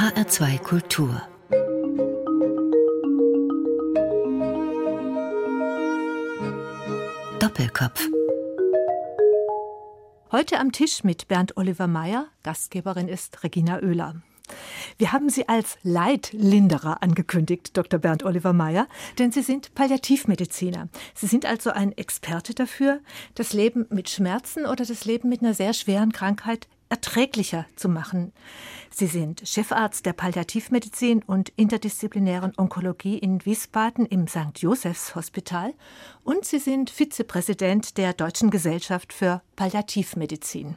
HR2 Kultur Doppelkopf Heute am Tisch mit Bernd Oliver Meyer, Gastgeberin ist Regina Oehler. Wir haben Sie als Leidlinderer angekündigt, Dr. Bernd Oliver Meyer, denn Sie sind Palliativmediziner. Sie sind also ein Experte dafür, das Leben mit Schmerzen oder das Leben mit einer sehr schweren Krankheit erträglicher zu machen. Sie sind Chefarzt der Palliativmedizin und interdisziplinären Onkologie in Wiesbaden im St. Josephs Hospital und Sie sind Vizepräsident der Deutschen Gesellschaft für Palliativmedizin.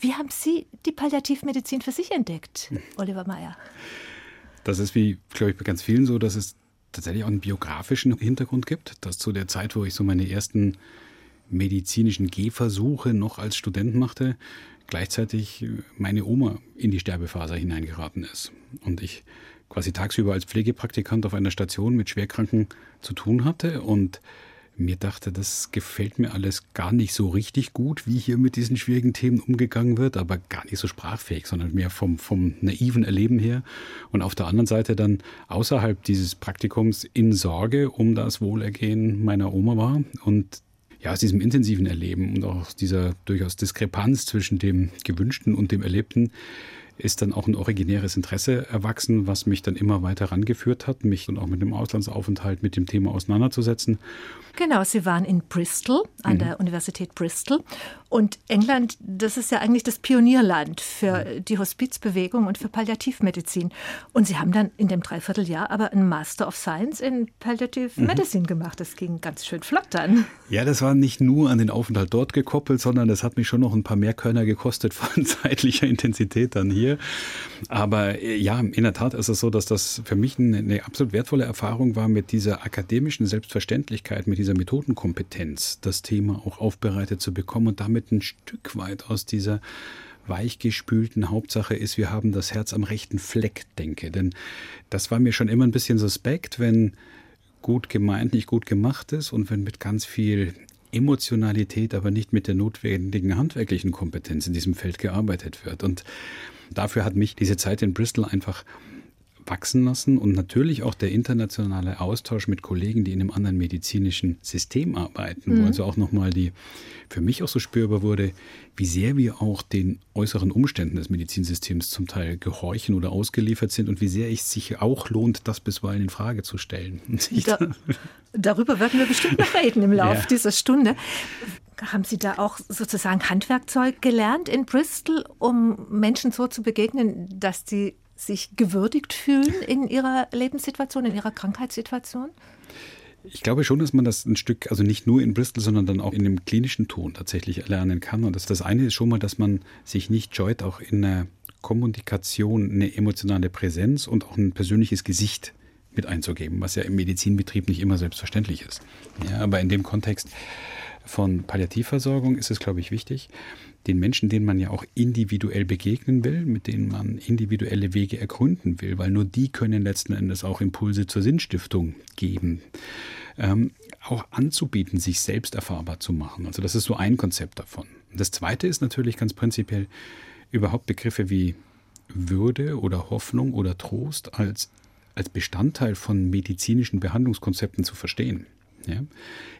Wie haben Sie die Palliativmedizin für sich entdeckt, Oliver Meyer? Das ist wie, glaube ich, bei ganz vielen so, dass es tatsächlich auch einen biografischen Hintergrund gibt, dass zu der Zeit, wo ich so meine ersten medizinischen Gehversuche noch als Student machte, gleichzeitig meine Oma in die Sterbefaser hineingeraten ist. Und ich quasi tagsüber als Pflegepraktikant auf einer Station mit Schwerkranken zu tun hatte und mir dachte, das gefällt mir alles gar nicht so richtig gut, wie hier mit diesen schwierigen Themen umgegangen wird, aber gar nicht so sprachfähig, sondern mehr vom, vom naiven Erleben her. Und auf der anderen Seite dann außerhalb dieses Praktikums in Sorge um das Wohlergehen meiner Oma war und ja, aus diesem intensiven Erleben und auch dieser durchaus Diskrepanz zwischen dem Gewünschten und dem Erlebten ist dann auch ein originäres Interesse erwachsen, was mich dann immer weiter rangeführt hat, mich dann auch mit dem Auslandsaufenthalt mit dem Thema auseinanderzusetzen. Genau, Sie waren in Bristol, an mhm. der Universität Bristol. Und England, das ist ja eigentlich das Pionierland für die Hospizbewegung und für Palliativmedizin. Und Sie haben dann in dem Dreivierteljahr aber einen Master of Science in Palliative mhm. Medicine gemacht. Das ging ganz schön flott dann. Ja, das war nicht nur an den Aufenthalt dort gekoppelt, sondern das hat mich schon noch ein paar mehr Körner gekostet von zeitlicher Intensität dann hier. Aber äh, ja, in der Tat ist es so, dass das für mich eine, eine absolut wertvolle Erfahrung war, mit dieser akademischen Selbstverständlichkeit, mit dieser Methodenkompetenz das Thema auch aufbereitet zu bekommen und damit ein Stück weit aus dieser weichgespülten Hauptsache ist, wir haben das Herz am rechten Fleck denke. Denn das war mir schon immer ein bisschen suspekt, wenn gut gemeint nicht gut gemacht ist und wenn mit ganz viel Emotionalität, aber nicht mit der notwendigen handwerklichen Kompetenz in diesem Feld gearbeitet wird. Und Dafür hat mich diese Zeit in Bristol einfach wachsen lassen und natürlich auch der internationale Austausch mit Kollegen, die in einem anderen medizinischen System arbeiten, mhm. wo also auch nochmal die, für mich auch so spürbar wurde, wie sehr wir auch den äußeren Umständen des Medizinsystems zum Teil gehorchen oder ausgeliefert sind und wie sehr es sich auch lohnt, das bisweilen in Frage zu stellen. Da, darüber werden wir bestimmt noch reden im Laufe ja. dieser Stunde. Haben Sie da auch sozusagen Handwerkzeug gelernt in Bristol, um Menschen so zu begegnen, dass sie sich gewürdigt fühlen in ihrer Lebenssituation, in ihrer Krankheitssituation? Ich glaube schon, dass man das ein Stück, also nicht nur in Bristol, sondern dann auch in dem klinischen Ton tatsächlich erlernen kann. Und das, das eine ist schon mal, dass man sich nicht scheut, auch in der Kommunikation eine emotionale Präsenz und auch ein persönliches Gesicht mit einzugeben, was ja im Medizinbetrieb nicht immer selbstverständlich ist. Ja, aber in dem Kontext von Palliativversorgung ist es, glaube ich, wichtig, den Menschen, denen man ja auch individuell begegnen will, mit denen man individuelle Wege ergründen will, weil nur die können letzten Endes auch Impulse zur Sinnstiftung geben. Ähm, auch anzubieten, sich selbst erfahrbar zu machen. Also das ist so ein Konzept davon. Das zweite ist natürlich ganz prinzipiell überhaupt Begriffe wie Würde oder Hoffnung oder Trost als, als Bestandteil von medizinischen Behandlungskonzepten zu verstehen. Ja?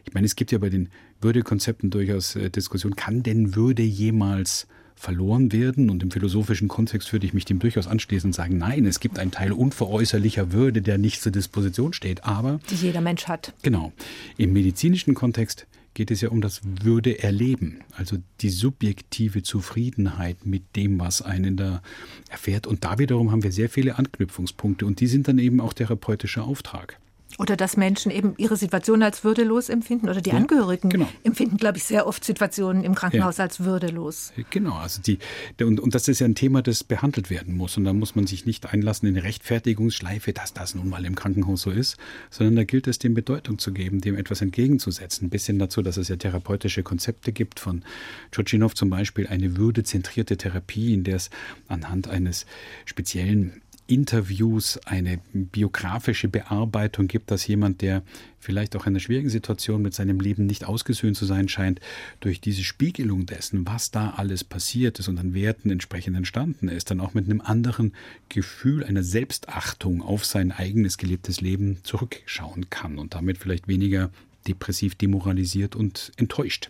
Ich meine, es gibt ja bei den Würdekonzepten durchaus äh, Diskussionen, kann denn Würde jemals verloren werden? Und im philosophischen Kontext würde ich mich dem durchaus anschließen und sagen, nein, es gibt einen Teil unveräußerlicher Würde, der nicht zur Disposition steht, aber... Die jeder Mensch hat. Genau. Im medizinischen Kontext geht es ja um das Würde-Erleben, also die subjektive Zufriedenheit mit dem, was einen da erfährt. Und da wiederum haben wir sehr viele Anknüpfungspunkte und die sind dann eben auch therapeutischer Auftrag. Oder dass Menschen eben ihre Situation als würdelos empfinden oder die ja, Angehörigen genau. empfinden, glaube ich, sehr oft Situationen im Krankenhaus ja. als würdelos. Genau, also die, und, und das ist ja ein Thema, das behandelt werden muss. Und da muss man sich nicht einlassen in eine Rechtfertigungsschleife, dass das nun mal im Krankenhaus so ist, sondern da gilt es, dem Bedeutung zu geben, dem etwas entgegenzusetzen. Ein bisschen dazu, dass es ja therapeutische Konzepte gibt, von Tschotschinow zum Beispiel eine würdezentrierte Therapie, in der es anhand eines speziellen Interviews, eine biografische Bearbeitung gibt, dass jemand, der vielleicht auch in einer schwierigen Situation mit seinem Leben nicht ausgesöhnt zu sein scheint, durch diese Spiegelung dessen, was da alles passiert ist und an Werten entsprechend entstanden ist, dann auch mit einem anderen Gefühl einer Selbstachtung auf sein eigenes gelebtes Leben zurückschauen kann und damit vielleicht weniger depressiv, demoralisiert und enttäuscht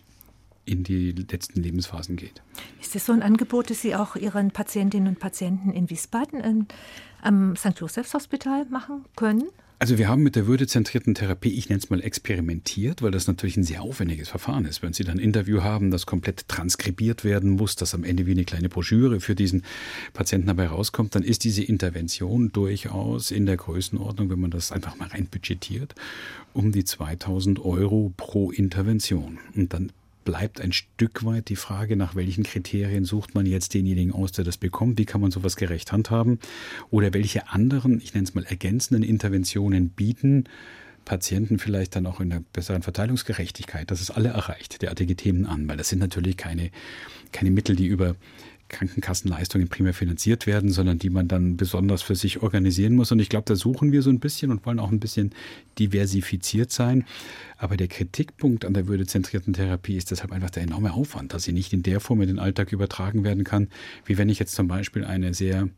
in die letzten Lebensphasen geht. Ist das so ein Angebot, das Sie auch Ihren Patientinnen und Patienten in Wiesbaden in, am St. Josephs Hospital machen können? Also wir haben mit der würdezentrierten Therapie, ich nenne es mal experimentiert, weil das natürlich ein sehr aufwendiges Verfahren ist. Wenn Sie dann ein Interview haben, das komplett transkribiert werden muss, das am Ende wie eine kleine Broschüre für diesen Patienten dabei rauskommt, dann ist diese Intervention durchaus in der Größenordnung, wenn man das einfach mal rein budgetiert, um die 2000 Euro pro Intervention. Und dann bleibt ein Stück weit die Frage, nach welchen Kriterien sucht man jetzt denjenigen aus, der das bekommt, wie kann man sowas gerecht handhaben? Oder welche anderen, ich nenne es mal ergänzenden Interventionen bieten Patienten vielleicht dann auch in einer besseren Verteilungsgerechtigkeit, dass es alle erreicht, derartige Themen an, weil das sind natürlich keine, keine Mittel, die über Krankenkassenleistungen primär finanziert werden, sondern die man dann besonders für sich organisieren muss. Und ich glaube, da suchen wir so ein bisschen und wollen auch ein bisschen diversifiziert sein. Aber der Kritikpunkt an der würdezentrierten Therapie ist deshalb einfach der enorme Aufwand, dass sie nicht in der Form in den Alltag übertragen werden kann, wie wenn ich jetzt zum Beispiel eine sehr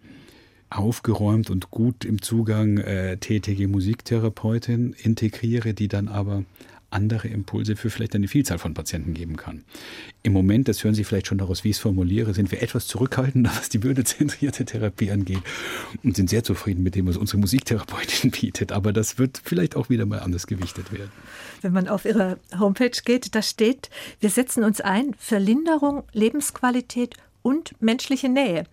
aufgeräumt und gut im Zugang äh, tätige Musiktherapeutin integriere, die dann aber andere Impulse für vielleicht eine Vielzahl von Patienten geben kann. Im Moment, das hören Sie vielleicht schon daraus, wie ich es formuliere, sind wir etwas zurückhaltender, was die würdezentrierte Therapie angeht und sind sehr zufrieden mit dem, was unsere Musiktherapeutin bietet. Aber das wird vielleicht auch wieder mal anders gewichtet werden. Wenn man auf Ihre Homepage geht, da steht, wir setzen uns ein für Linderung, Lebensqualität und menschliche Nähe.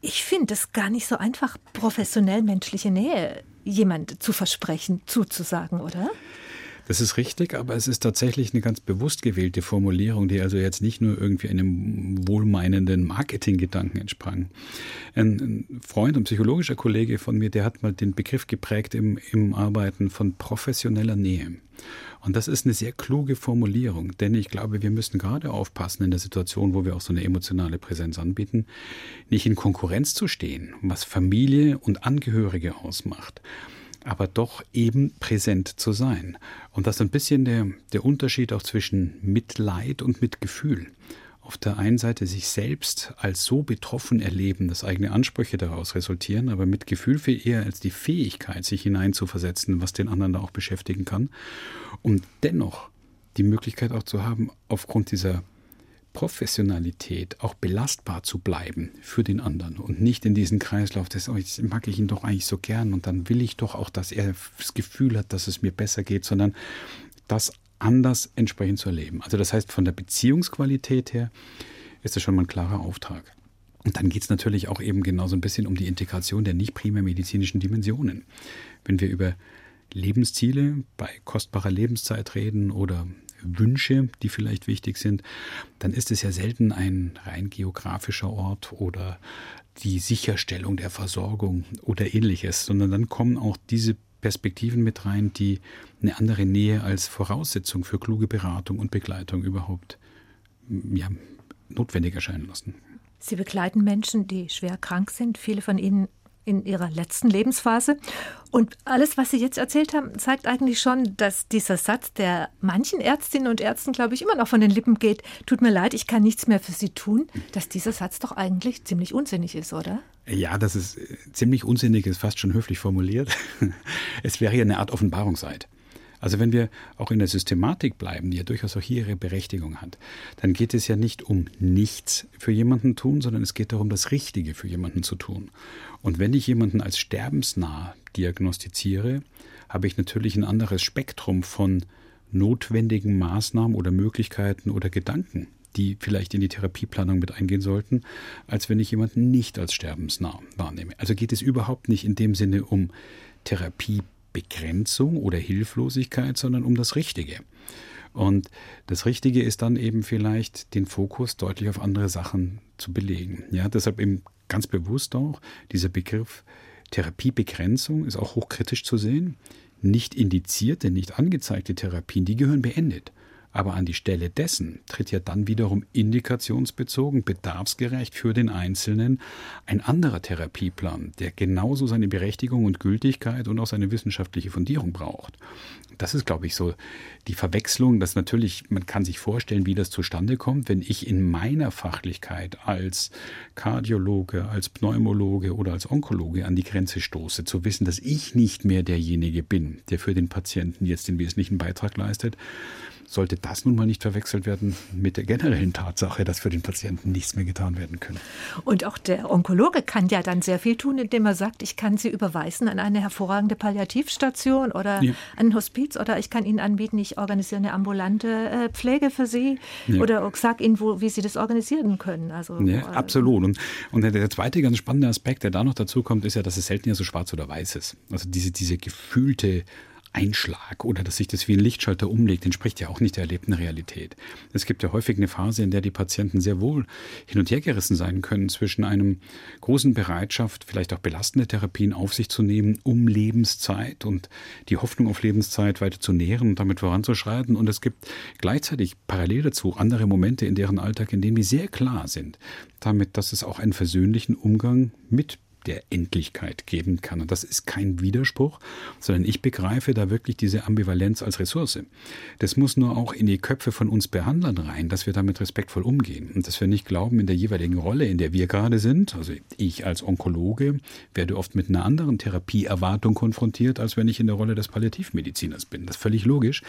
Ich finde es gar nicht so einfach, professionell menschliche Nähe jemand zu versprechen, zuzusagen, oder? Das ist richtig, aber es ist tatsächlich eine ganz bewusst gewählte Formulierung, die also jetzt nicht nur irgendwie einem wohlmeinenden Marketinggedanken entsprang. Ein, Freund und psychologischer Kollege von mir, der hat mal den Begriff geprägt im, im Arbeiten von professioneller Nähe. Und das ist eine sehr kluge Formulierung, denn ich glaube, wir müssen gerade aufpassen in der Situation, wo wir auch so eine emotionale Präsenz anbieten, nicht in Konkurrenz zu stehen, was Familie und Angehörige ausmacht aber doch eben präsent zu sein. Und das ist ein bisschen der, der Unterschied auch zwischen Mitleid und Mitgefühl. Auf der einen Seite sich selbst als so betroffen erleben, dass eigene Ansprüche daraus resultieren, aber Mitgefühl viel eher als die Fähigkeit, sich hineinzuversetzen, was den anderen da auch beschäftigen kann. Und dennoch die Möglichkeit auch zu haben, aufgrund dieser Professionalität auch belastbar zu bleiben für den anderen und nicht in diesen Kreislauf, das oh, jetzt mag ich ihn doch eigentlich so gern und dann will ich doch auch, dass er das Gefühl hat, dass es mir besser geht, sondern das anders entsprechend zu erleben. Also das heißt, von der Beziehungsqualität her ist das schon mal ein klarer Auftrag. Und dann geht es natürlich auch eben genauso ein bisschen um die Integration der nicht primär medizinischen Dimensionen. Wenn wir über Lebensziele bei kostbarer Lebenszeit reden oder Wünsche, die vielleicht wichtig sind, dann ist es ja selten ein rein geografischer Ort oder die Sicherstellung der Versorgung oder ähnliches, sondern dann kommen auch diese Perspektiven mit rein, die eine andere Nähe als Voraussetzung für kluge Beratung und Begleitung überhaupt ja, notwendig erscheinen lassen. Sie begleiten Menschen, die schwer krank sind. Viele von ihnen in ihrer letzten Lebensphase. Und alles, was Sie jetzt erzählt haben, zeigt eigentlich schon, dass dieser Satz, der manchen Ärztinnen und Ärzten, glaube ich, immer noch von den Lippen geht, tut mir leid, ich kann nichts mehr für Sie tun, dass dieser Satz doch eigentlich ziemlich unsinnig ist, oder? Ja, das ist äh, ziemlich unsinnig, ist fast schon höflich formuliert. Es wäre ja eine Art Offenbarungseid. Also wenn wir auch in der Systematik bleiben, die ja durchaus auch hier ihre Berechtigung hat, dann geht es ja nicht um nichts für jemanden tun, sondern es geht darum, das Richtige für jemanden zu tun. Und wenn ich jemanden als sterbensnah diagnostiziere, habe ich natürlich ein anderes Spektrum von notwendigen Maßnahmen oder Möglichkeiten oder Gedanken, die vielleicht in die Therapieplanung mit eingehen sollten, als wenn ich jemanden nicht als sterbensnah wahrnehme. Also geht es überhaupt nicht in dem Sinne um Therapiebegrenzung oder Hilflosigkeit, sondern um das Richtige. Und das Richtige ist dann eben vielleicht, den Fokus deutlich auf andere Sachen zu belegen. Ja, deshalb eben ganz bewusst auch, dieser Begriff Therapiebegrenzung ist auch hochkritisch zu sehen. Nicht indizierte, nicht angezeigte Therapien, die gehören beendet. Aber an die Stelle dessen tritt ja dann wiederum indikationsbezogen, bedarfsgerecht für den Einzelnen ein anderer Therapieplan, der genauso seine Berechtigung und Gültigkeit und auch seine wissenschaftliche Fundierung braucht. Das ist, glaube ich, so die Verwechslung, dass natürlich, man kann sich vorstellen, wie das zustande kommt, wenn ich in meiner Fachlichkeit als Kardiologe, als Pneumologe oder als Onkologe an die Grenze stoße, zu wissen, dass ich nicht mehr derjenige bin, der für den Patienten jetzt den wesentlichen Beitrag leistet, sollte das nun mal nicht verwechselt werden mit der generellen Tatsache, dass für den Patienten nichts mehr getan werden kann. Und auch der Onkologe kann ja dann sehr viel tun, indem er sagt, ich kann Sie überweisen an eine hervorragende Palliativstation oder ja. an ein Hospiz oder ich kann Ihnen anbieten, ich organisiere eine ambulante äh, Pflege für Sie ja. oder sage Ihnen, wo, wie Sie das organisieren können. Also, ja, äh, absolut. Und, und der zweite ganz spannende Aspekt, der da noch dazu kommt, ist ja, dass es selten ja so schwarz oder weiß ist. Also diese, diese gefühlte Einschlag oder dass sich das wie ein Lichtschalter umlegt, entspricht ja auch nicht der erlebten Realität. Es gibt ja häufig eine Phase, in der die Patienten sehr wohl hin und her gerissen sein können zwischen einem großen Bereitschaft, vielleicht auch belastende Therapien auf sich zu nehmen, um Lebenszeit und die Hoffnung auf Lebenszeit weiter zu nähren und damit voranzuschreiten. Und es gibt gleichzeitig parallel dazu andere Momente in deren Alltag, in denen die sehr klar sind, damit, dass es auch einen versöhnlichen Umgang mit der Endlichkeit geben kann. Und das ist kein Widerspruch, sondern ich begreife da wirklich diese Ambivalenz als Ressource. Das muss nur auch in die Köpfe von uns Behandlern rein, dass wir damit respektvoll umgehen und dass wir nicht glauben, in der jeweiligen Rolle, in der wir gerade sind, also ich als Onkologe werde oft mit einer anderen Therapieerwartung konfrontiert, als wenn ich in der Rolle des Palliativmediziners bin. Das ist völlig logisch.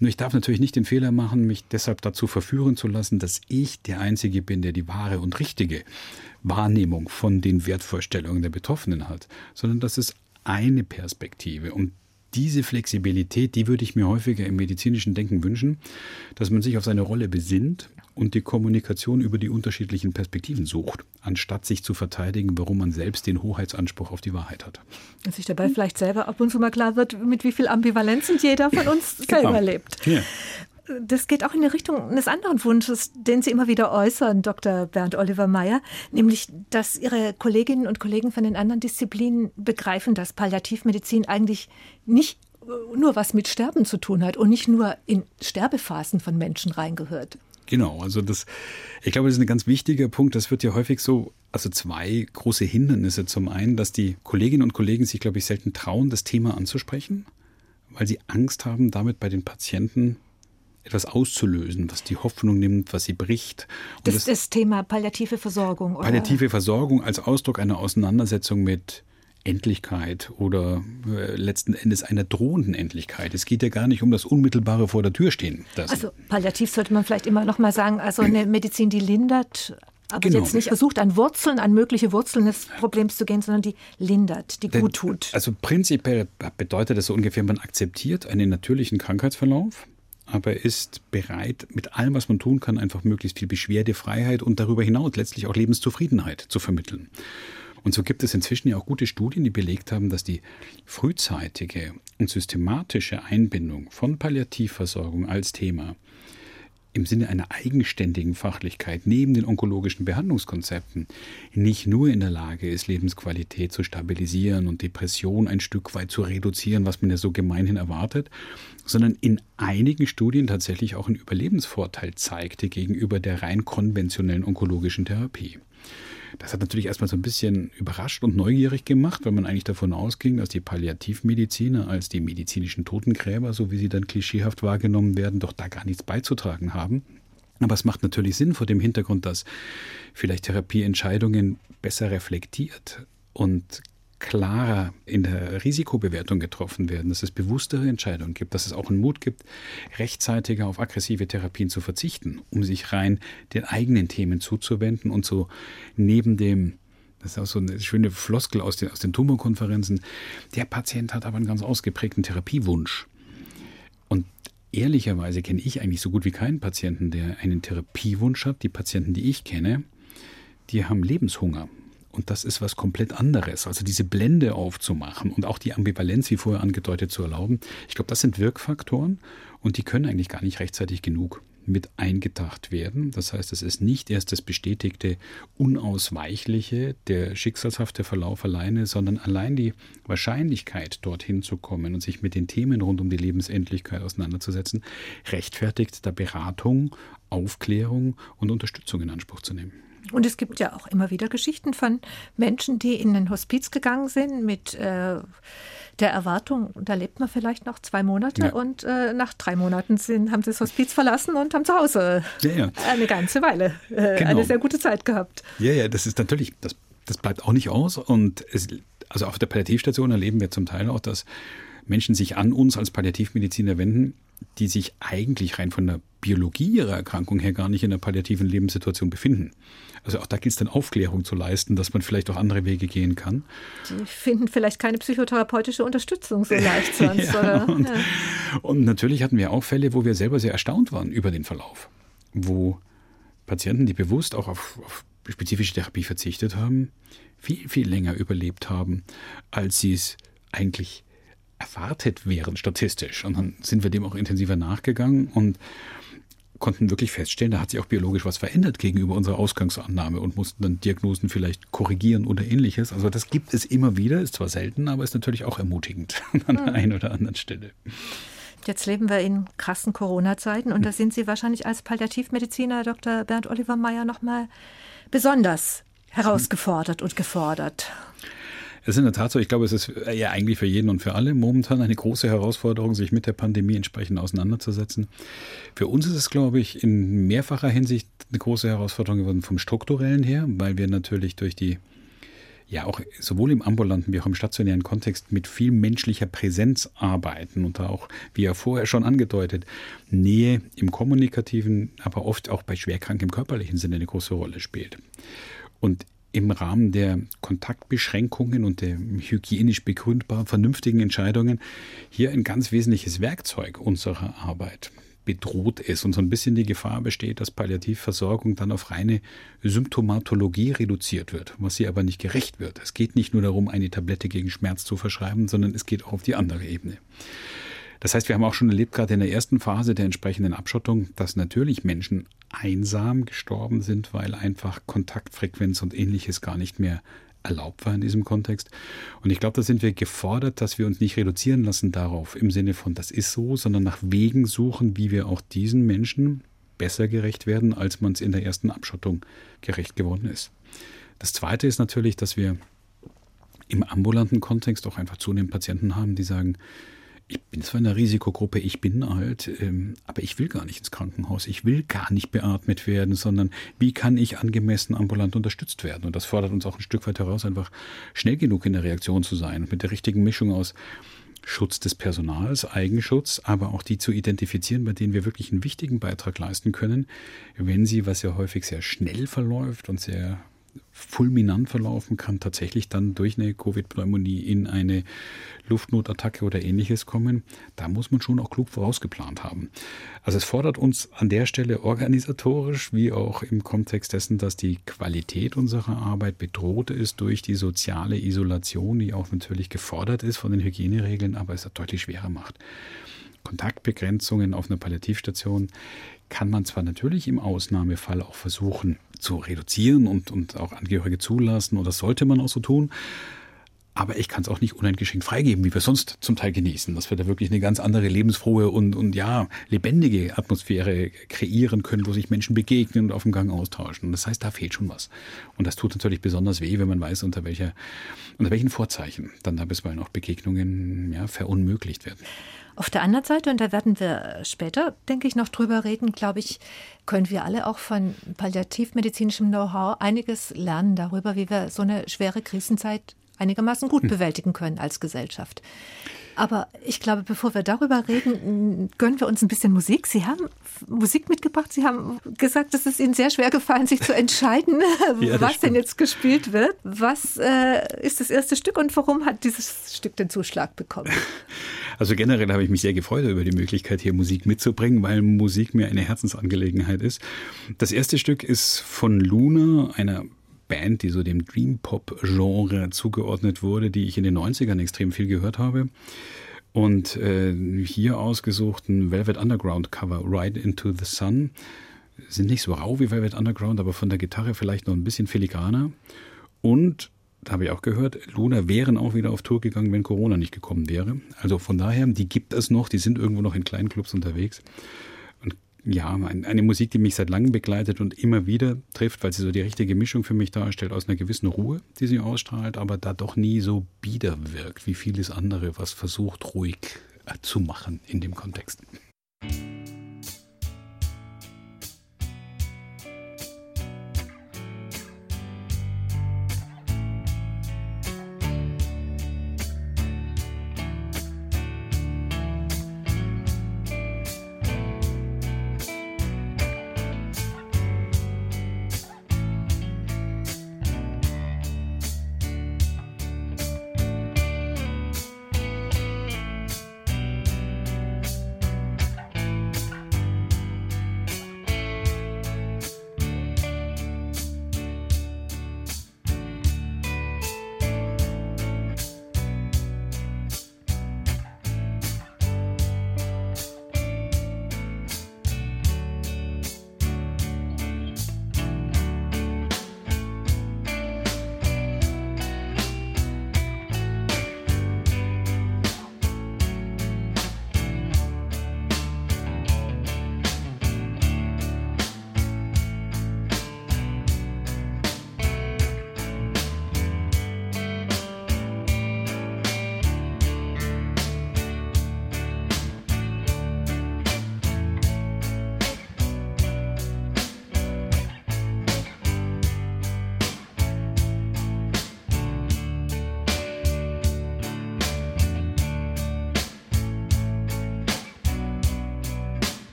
Nur ich darf natürlich nicht den Fehler machen, mich deshalb dazu verführen zu lassen, dass ich der Einzige bin, der die wahre und richtige Wahrnehmung von den Wertvorstellungen der Betroffenen hat, sondern das ist eine Perspektive. Und diese Flexibilität, die würde ich mir häufiger im medizinischen Denken wünschen, dass man sich auf seine Rolle besinnt und die Kommunikation über die unterschiedlichen Perspektiven sucht, anstatt sich zu verteidigen, warum man selbst den Hoheitsanspruch auf die Wahrheit hat. Dass sich dabei vielleicht selber ab und zu mal klar wird, mit wie viel Ambivalenzen jeder von uns genau. selber lebt. Ja das geht auch in die Richtung eines anderen Wunsches, den Sie immer wieder äußern, Dr. Bernd Oliver Meyer, nämlich, dass Ihre Kolleginnen und Kollegen von den anderen Disziplinen begreifen, dass Palliativmedizin eigentlich nicht nur was mit Sterben zu tun hat und nicht nur in Sterbephasen von Menschen reingehört. Genau, also das, ich glaube, das ist ein ganz wichtiger Punkt. Das wird ja häufig so, also zwei große Hindernisse. Zum einen, dass die Kolleginnen und Kollegen sich, glaube ich, selten trauen, das Thema anzusprechen, weil sie Angst haben, damit bei den Patienten etwas auszulösen, was die Hoffnung nimmt, was sie bricht. Das, ist das Thema palliative Versorgung. Oder? Palliative Versorgung als Ausdruck einer Auseinandersetzung mit Endlichkeit oder äh, letzten Endes einer drohenden Endlichkeit. Es geht ja gar nicht um das unmittelbare vor der Tür stehen. Also palliativ sollte man vielleicht immer noch mal sagen, also eine Medizin, die lindert, aber genau. jetzt nicht versucht, an Wurzeln, an mögliche Wurzeln des Problems zu gehen, sondern die lindert, die gut tut. Also prinzipiell bedeutet das so ungefähr, man akzeptiert einen natürlichen Krankheitsverlauf aber ist bereit, mit allem, was man tun kann, einfach möglichst viel Beschwerdefreiheit und darüber hinaus letztlich auch Lebenszufriedenheit zu vermitteln. Und so gibt es inzwischen ja auch gute Studien, die belegt haben, dass die frühzeitige und systematische Einbindung von Palliativversorgung als Thema im Sinne einer eigenständigen Fachlichkeit neben den onkologischen Behandlungskonzepten nicht nur in der Lage ist, Lebensqualität zu stabilisieren und Depression ein Stück weit zu reduzieren, was man ja so gemeinhin erwartet, sondern in einigen Studien tatsächlich auch einen Überlebensvorteil zeigte gegenüber der rein konventionellen onkologischen Therapie. Das hat natürlich erstmal so ein bisschen überrascht und neugierig gemacht, weil man eigentlich davon ausging, dass die Palliativmediziner als die medizinischen Totengräber, so wie sie dann klischeehaft wahrgenommen werden, doch da gar nichts beizutragen haben. Aber es macht natürlich Sinn vor dem Hintergrund, dass vielleicht Therapieentscheidungen besser reflektiert und klarer in der Risikobewertung getroffen werden, dass es bewusstere Entscheidungen gibt, dass es auch einen Mut gibt, rechtzeitiger auf aggressive Therapien zu verzichten, um sich rein den eigenen Themen zuzuwenden und so neben dem das ist auch so eine schöne Floskel aus den, aus den Tumorkonferenzen. Der Patient hat aber einen ganz ausgeprägten Therapiewunsch. Und ehrlicherweise kenne ich eigentlich so gut wie keinen Patienten, der einen Therapiewunsch hat. Die Patienten, die ich kenne, die haben Lebenshunger. Und das ist was komplett anderes. Also diese Blende aufzumachen und auch die Ambivalenz, wie vorher angedeutet, zu erlauben. Ich glaube, das sind Wirkfaktoren und die können eigentlich gar nicht rechtzeitig genug mit eingedacht werden. Das heißt, es ist nicht erst das bestätigte Unausweichliche, der schicksalshafte Verlauf alleine, sondern allein die Wahrscheinlichkeit, dorthin zu kommen und sich mit den Themen rund um die Lebensendlichkeit auseinanderzusetzen, rechtfertigt der Beratung, Aufklärung und Unterstützung in Anspruch zu nehmen. Und es gibt ja auch immer wieder Geschichten von Menschen, die in ein Hospiz gegangen sind mit äh, der Erwartung, da lebt man vielleicht noch zwei Monate ja. und äh, nach drei Monaten sind, haben sie das Hospiz verlassen und haben zu Hause ja, ja. eine ganze Weile äh, genau. eine sehr gute Zeit gehabt. Ja, ja, das ist natürlich, das, das bleibt auch nicht aus. Und es, also auf der Palliativstation erleben wir zum Teil auch, dass Menschen sich an uns als Palliativmediziner wenden, die sich eigentlich rein von der Biologie ihrer Erkrankung her gar nicht in einer palliativen Lebenssituation befinden. Also auch da gilt es dann Aufklärung zu leisten, dass man vielleicht auch andere Wege gehen kann. Die finden vielleicht keine psychotherapeutische Unterstützung so leicht sonst. ja, und, ja. und natürlich hatten wir auch Fälle, wo wir selber sehr erstaunt waren über den Verlauf, wo Patienten, die bewusst auch auf, auf spezifische Therapie verzichtet haben, viel, viel länger überlebt haben, als sie es eigentlich erwartet wären statistisch. Und dann sind wir dem auch intensiver nachgegangen und konnten wirklich feststellen, da hat sich auch biologisch was verändert gegenüber unserer Ausgangsannahme und mussten dann Diagnosen vielleicht korrigieren oder ähnliches. Also das gibt es immer wieder, ist zwar selten, aber ist natürlich auch ermutigend an der einen oder anderen Stelle. Jetzt leben wir in krassen Corona-Zeiten und da sind Sie wahrscheinlich als Palliativmediziner Dr. Bernd Oliver Meyer nochmal besonders herausgefordert und gefordert. Es ist in der Tat so, ich glaube, es ist ja eigentlich für jeden und für alle momentan eine große Herausforderung, sich mit der Pandemie entsprechend auseinanderzusetzen. Für uns ist es, glaube ich, in mehrfacher Hinsicht eine große Herausforderung geworden vom strukturellen her, weil wir natürlich durch die ja auch sowohl im ambulanten wie auch im stationären Kontext mit viel menschlicher Präsenz arbeiten und da auch, wie ja vorher schon angedeutet, Nähe im kommunikativen, aber oft auch bei Schwerkrank im körperlichen Sinne eine große Rolle spielt. Und im Rahmen der Kontaktbeschränkungen und der hygienisch begründbar vernünftigen Entscheidungen hier ein ganz wesentliches Werkzeug unserer Arbeit bedroht ist und so ein bisschen die Gefahr besteht, dass Palliativversorgung dann auf reine Symptomatologie reduziert wird, was sie aber nicht gerecht wird. Es geht nicht nur darum, eine Tablette gegen Schmerz zu verschreiben, sondern es geht auch auf die andere Ebene. Das heißt, wir haben auch schon erlebt, gerade in der ersten Phase der entsprechenden Abschottung, dass natürlich Menschen einsam gestorben sind, weil einfach Kontaktfrequenz und ähnliches gar nicht mehr erlaubt war in diesem Kontext. Und ich glaube, da sind wir gefordert, dass wir uns nicht reduzieren lassen darauf im Sinne von, das ist so, sondern nach Wegen suchen, wie wir auch diesen Menschen besser gerecht werden, als man es in der ersten Abschottung gerecht geworden ist. Das Zweite ist natürlich, dass wir im ambulanten Kontext auch einfach zunehmend Patienten haben, die sagen, ich bin zwar in der Risikogruppe, ich bin alt, ähm, aber ich will gar nicht ins Krankenhaus. Ich will gar nicht beatmet werden, sondern wie kann ich angemessen ambulant unterstützt werden? Und das fordert uns auch ein Stück weit heraus, einfach schnell genug in der Reaktion zu sein und mit der richtigen Mischung aus Schutz des Personals, Eigenschutz, aber auch die zu identifizieren, bei denen wir wirklich einen wichtigen Beitrag leisten können, wenn sie, was ja häufig sehr schnell verläuft und sehr fulminant verlaufen kann, tatsächlich dann durch eine Covid-Pneumonie in eine Luftnotattacke oder ähnliches kommen, da muss man schon auch klug vorausgeplant haben. Also es fordert uns an der Stelle organisatorisch wie auch im Kontext dessen, dass die Qualität unserer Arbeit bedroht ist durch die soziale Isolation, die auch natürlich gefordert ist von den Hygieneregeln, aber es deutlich schwerer macht. Kontaktbegrenzungen auf einer Palliativstation kann man zwar natürlich im Ausnahmefall auch versuchen zu reduzieren und, und auch Angehörige zulassen, und das sollte man auch so tun. Aber ich kann es auch nicht uneingeschränkt freigeben, wie wir sonst zum Teil genießen, dass wir da wirklich eine ganz andere lebensfrohe und, und ja, lebendige Atmosphäre kreieren können, wo sich Menschen begegnen und auf dem Gang austauschen. Und das heißt, da fehlt schon was. Und das tut natürlich besonders weh, wenn man weiß, unter, welcher, unter welchen Vorzeichen dann da bisweilen auch Begegnungen ja, verunmöglicht werden. Auf der anderen Seite, und da werden wir später, denke ich, noch drüber reden, glaube ich, können wir alle auch von palliativmedizinischem Know-how einiges lernen darüber, wie wir so eine schwere Krisenzeit einigermaßen gut hm. bewältigen können als Gesellschaft. Aber ich glaube, bevor wir darüber reden, gönnen wir uns ein bisschen Musik. Sie haben Musik mitgebracht. Sie haben gesagt, es ist Ihnen sehr schwer gefallen, sich zu entscheiden, ja, was stimmt. denn jetzt gespielt wird. Was äh, ist das erste Stück und warum hat dieses Stück den Zuschlag bekommen? Also generell habe ich mich sehr gefreut über die Möglichkeit, hier Musik mitzubringen, weil Musik mir eine Herzensangelegenheit ist. Das erste Stück ist von Luna, einer Band, die so dem Dream Pop Genre zugeordnet wurde, die ich in den 90ern extrem viel gehört habe. Und äh, hier ausgesuchten Velvet Underground Cover Ride into the Sun sind nicht so rau wie Velvet Underground, aber von der Gitarre vielleicht noch ein bisschen filigraner. Und da habe ich auch gehört, Luna wären auch wieder auf Tour gegangen, wenn Corona nicht gekommen wäre. Also von daher, die gibt es noch, die sind irgendwo noch in kleinen Clubs unterwegs. Ja, eine Musik, die mich seit langem begleitet und immer wieder trifft, weil sie so die richtige Mischung für mich darstellt, aus einer gewissen Ruhe, die sie ausstrahlt, aber da doch nie so bieder wirkt, wie vieles andere, was versucht, ruhig äh, zu machen in dem Kontext.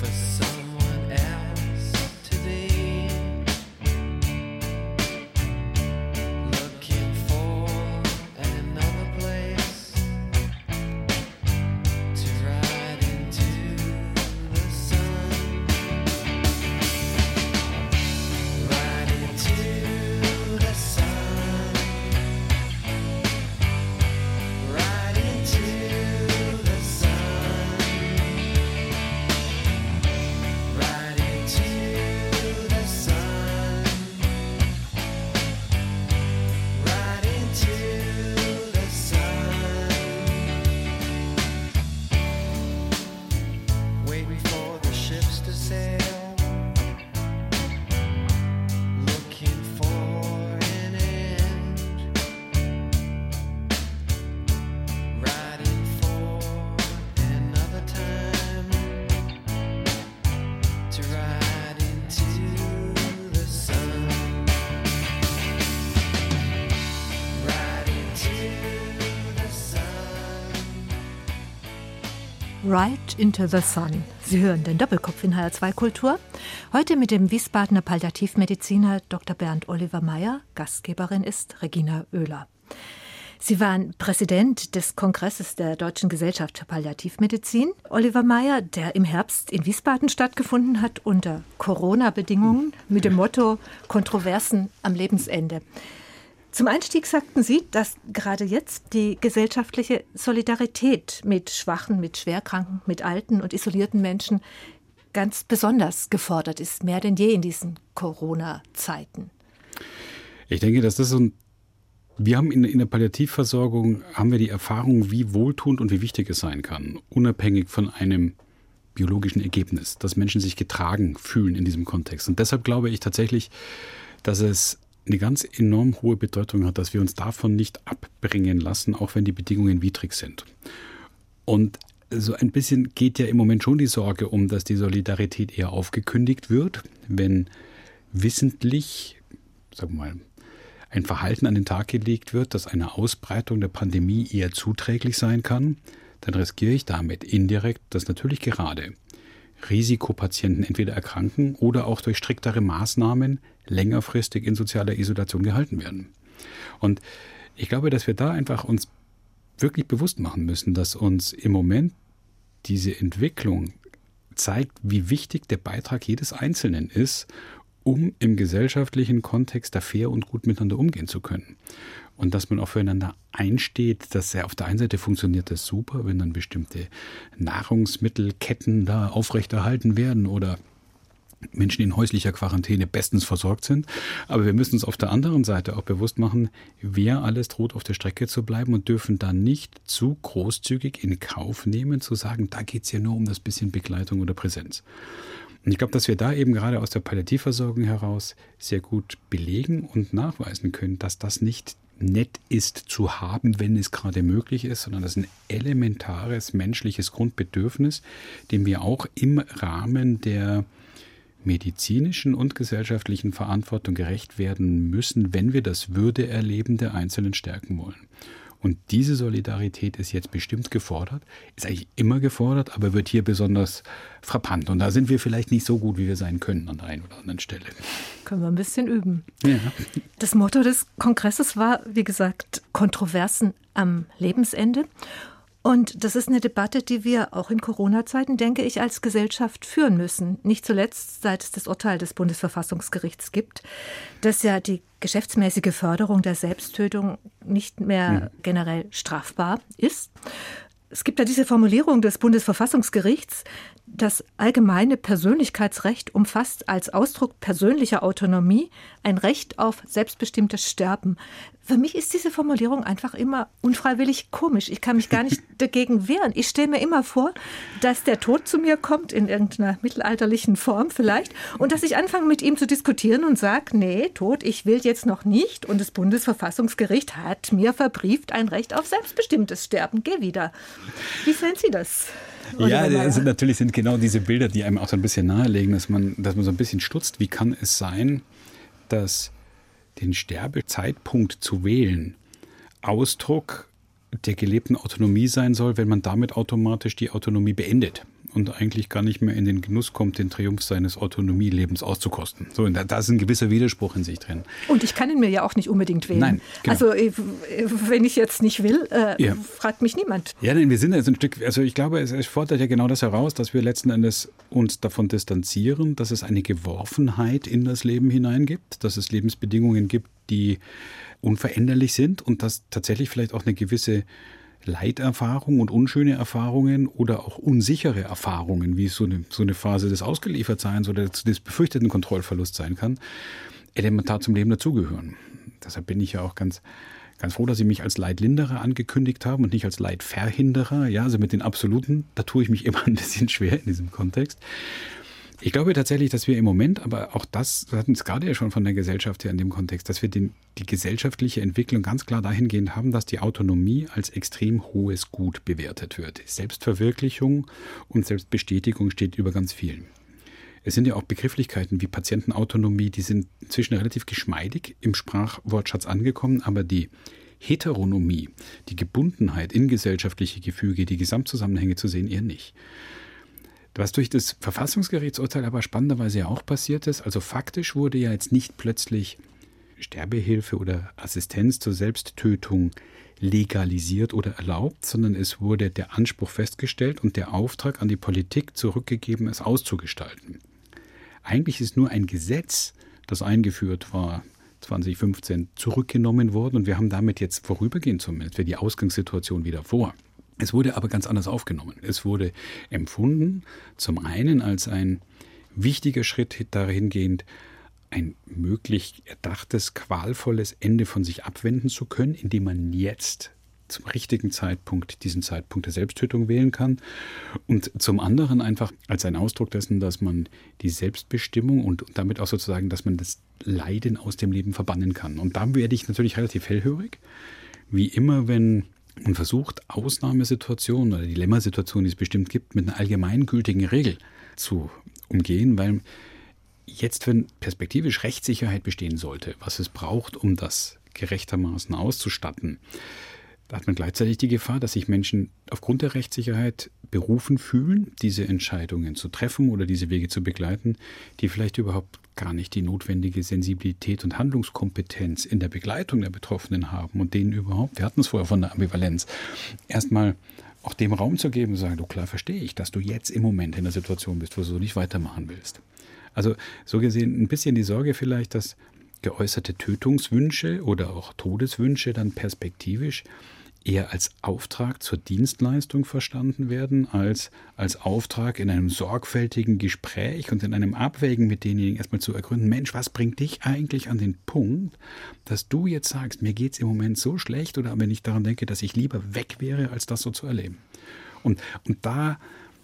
for some. Into the Sun. Sie hören den Doppelkopf in HR2 Kultur. Heute mit dem Wiesbadener Palliativmediziner Dr. Bernd Oliver Meyer. Gastgeberin ist Regina Oehler. Sie waren Präsident des Kongresses der Deutschen Gesellschaft für Palliativmedizin. Oliver Meyer, der im Herbst in Wiesbaden stattgefunden hat unter Corona-Bedingungen mit dem Motto Kontroversen am Lebensende. Zum Einstieg sagten Sie, dass gerade jetzt die gesellschaftliche Solidarität mit Schwachen, mit Schwerkranken, mit alten und isolierten Menschen ganz besonders gefordert ist, mehr denn je in diesen Corona-Zeiten. Ich denke, dass das so ein wir haben in, in, der Palliativversorgung haben wir die Erfahrung, wie wohltuend und wie wichtig es sein kann, unabhängig von einem biologischen Ergebnis, dass Menschen sich getragen fühlen in diesem Kontext. Und deshalb glaube ich tatsächlich, dass es eine ganz enorm hohe Bedeutung hat, dass wir uns davon nicht abbringen lassen, auch wenn die Bedingungen widrig sind. Und so ein bisschen geht ja im Moment schon die Sorge um, dass die Solidarität eher aufgekündigt wird, wenn wissentlich, sagen wir mal, ein Verhalten an den Tag gelegt wird, das einer Ausbreitung der Pandemie eher zuträglich sein kann, dann riskiere ich damit indirekt, dass natürlich gerade Risikopatienten entweder erkranken oder auch durch striktere Maßnahmen längerfristig in sozialer Isolation gehalten werden. Und ich glaube, dass wir da einfach uns wirklich bewusst machen müssen, dass uns im Moment diese Entwicklung zeigt, wie wichtig der Beitrag jedes Einzelnen ist, um im gesellschaftlichen Kontext da fair und gut miteinander umgehen zu können. Und dass man auch füreinander einsteht, dass er auf der einen Seite funktioniert das super, wenn dann bestimmte Nahrungsmittelketten da aufrechterhalten werden oder Menschen in häuslicher Quarantäne bestens versorgt sind. Aber wir müssen uns auf der anderen Seite auch bewusst machen, wer alles droht, auf der Strecke zu bleiben und dürfen dann nicht zu großzügig in Kauf nehmen, zu sagen, da geht es ja nur um das bisschen Begleitung oder Präsenz. Und ich glaube, dass wir da eben gerade aus der Palliativversorgung heraus sehr gut belegen und nachweisen können, dass das nicht nett ist zu haben, wenn es gerade möglich ist, sondern das ist ein elementares menschliches Grundbedürfnis, dem wir auch im Rahmen der medizinischen und gesellschaftlichen Verantwortung gerecht werden müssen, wenn wir das Würdeerleben der Einzelnen stärken wollen. Und diese Solidarität ist jetzt bestimmt gefordert, ist eigentlich immer gefordert, aber wird hier besonders frappant. Und da sind wir vielleicht nicht so gut, wie wir sein können an der einen oder anderen Stelle. Können wir ein bisschen üben. Ja. Das Motto des Kongresses war, wie gesagt, Kontroversen am Lebensende. Und das ist eine Debatte, die wir auch in Corona-Zeiten, denke ich, als Gesellschaft führen müssen. Nicht zuletzt, seit es das Urteil des Bundesverfassungsgerichts gibt, das ja die geschäftsmäßige Förderung der Selbsttötung nicht mehr mhm. generell strafbar ist. Es gibt ja diese Formulierung des Bundesverfassungsgerichts, das allgemeine Persönlichkeitsrecht umfasst als Ausdruck persönlicher Autonomie ein Recht auf selbstbestimmtes Sterben. Für mich ist diese Formulierung einfach immer unfreiwillig komisch. Ich kann mich gar nicht dagegen wehren. Ich stelle mir immer vor, dass der Tod zu mir kommt, in irgendeiner mittelalterlichen Form vielleicht, und dass ich anfange mit ihm zu diskutieren und sage, nee, Tod, ich will jetzt noch nicht. Und das Bundesverfassungsgericht hat mir verbrieft ein Recht auf selbstbestimmtes Sterben. Geh wieder. Wie sehen Sie das? Ja, sind, natürlich sind genau diese Bilder, die einem auch so ein bisschen nahelegen, dass man, dass man so ein bisschen stutzt. Wie kann es sein, dass den Sterbezeitpunkt zu wählen Ausdruck der gelebten Autonomie sein soll, wenn man damit automatisch die Autonomie beendet? Und eigentlich gar nicht mehr in den Genuss kommt, den Triumph seines Autonomielebens auszukosten. So, da, da ist ein gewisser Widerspruch in sich drin. Und ich kann ihn mir ja auch nicht unbedingt wählen. Nein, genau. Also äh, wenn ich jetzt nicht will, äh, ja. fragt mich niemand. Ja, denn wir sind jetzt ein Stück, also ich glaube, es, es fordert ja genau das heraus, dass wir letzten Endes uns davon distanzieren, dass es eine Geworfenheit in das Leben hineingibt, dass es Lebensbedingungen gibt, die unveränderlich sind und dass tatsächlich vielleicht auch eine gewisse Leiterfahrungen und unschöne Erfahrungen oder auch unsichere Erfahrungen, wie so eine, so eine Phase des Ausgeliefertseins oder des befürchteten Kontrollverlusts sein kann, elementar zum Leben dazugehören. Deshalb bin ich ja auch ganz, ganz froh, dass Sie mich als Leidlinderer angekündigt haben und nicht als Leidverhinderer. Ja, also mit den Absoluten, da tue ich mich immer ein bisschen schwer in diesem Kontext. Ich glaube tatsächlich, dass wir im Moment, aber auch das, wir hatten es gerade ja schon von der Gesellschaft her in dem Kontext, dass wir den, die gesellschaftliche Entwicklung ganz klar dahingehend haben, dass die Autonomie als extrem hohes Gut bewertet wird. Selbstverwirklichung und Selbstbestätigung steht über ganz vielen. Es sind ja auch Begrifflichkeiten wie Patientenautonomie, die sind inzwischen relativ geschmeidig im Sprachwortschatz angekommen, aber die Heteronomie, die Gebundenheit in gesellschaftliche Gefüge, die Gesamtzusammenhänge zu sehen, eher nicht. Was durch das Verfassungsgerichtsurteil aber spannenderweise ja auch passiert ist, also faktisch wurde ja jetzt nicht plötzlich Sterbehilfe oder Assistenz zur Selbsttötung legalisiert oder erlaubt, sondern es wurde der Anspruch festgestellt und der Auftrag an die Politik zurückgegeben, es auszugestalten. Eigentlich ist nur ein Gesetz, das eingeführt war, 2015 zurückgenommen worden und wir haben damit jetzt vorübergehend zumindest für die Ausgangssituation wieder vor. Es wurde aber ganz anders aufgenommen. Es wurde empfunden, zum einen als ein wichtiger Schritt dahingehend, ein möglich erdachtes, qualvolles Ende von sich abwenden zu können, indem man jetzt zum richtigen Zeitpunkt diesen Zeitpunkt der Selbsttötung wählen kann und zum anderen einfach als ein Ausdruck dessen, dass man die Selbstbestimmung und damit auch sozusagen, dass man das Leiden aus dem Leben verbannen kann. Und da werde ich natürlich relativ hellhörig. Wie immer, wenn und versucht, Ausnahmesituationen oder Dilemmasituationen, die es bestimmt gibt, mit einer allgemeingültigen Regel zu umgehen, weil jetzt, wenn perspektivisch Rechtssicherheit bestehen sollte, was es braucht, um das gerechtermaßen auszustatten, da hat man gleichzeitig die Gefahr, dass sich Menschen aufgrund der Rechtssicherheit berufen fühlen, diese Entscheidungen zu treffen oder diese Wege zu begleiten, die vielleicht überhaupt gar nicht die notwendige Sensibilität und Handlungskompetenz in der Begleitung der Betroffenen haben und denen überhaupt, wir hatten es vorher von der Ambivalenz, erstmal auch dem Raum zu geben und sagen, du klar verstehe ich, dass du jetzt im Moment in der Situation bist, wo du nicht weitermachen willst. Also so gesehen ein bisschen die Sorge vielleicht, dass geäußerte Tötungswünsche oder auch Todeswünsche dann perspektivisch eher als Auftrag zur Dienstleistung verstanden werden, als als Auftrag in einem sorgfältigen Gespräch und in einem Abwägen mit denjenigen erstmal zu ergründen, Mensch, was bringt dich eigentlich an den Punkt, dass du jetzt sagst, mir geht es im Moment so schlecht oder wenn ich daran denke, dass ich lieber weg wäre, als das so zu erleben. Und, und da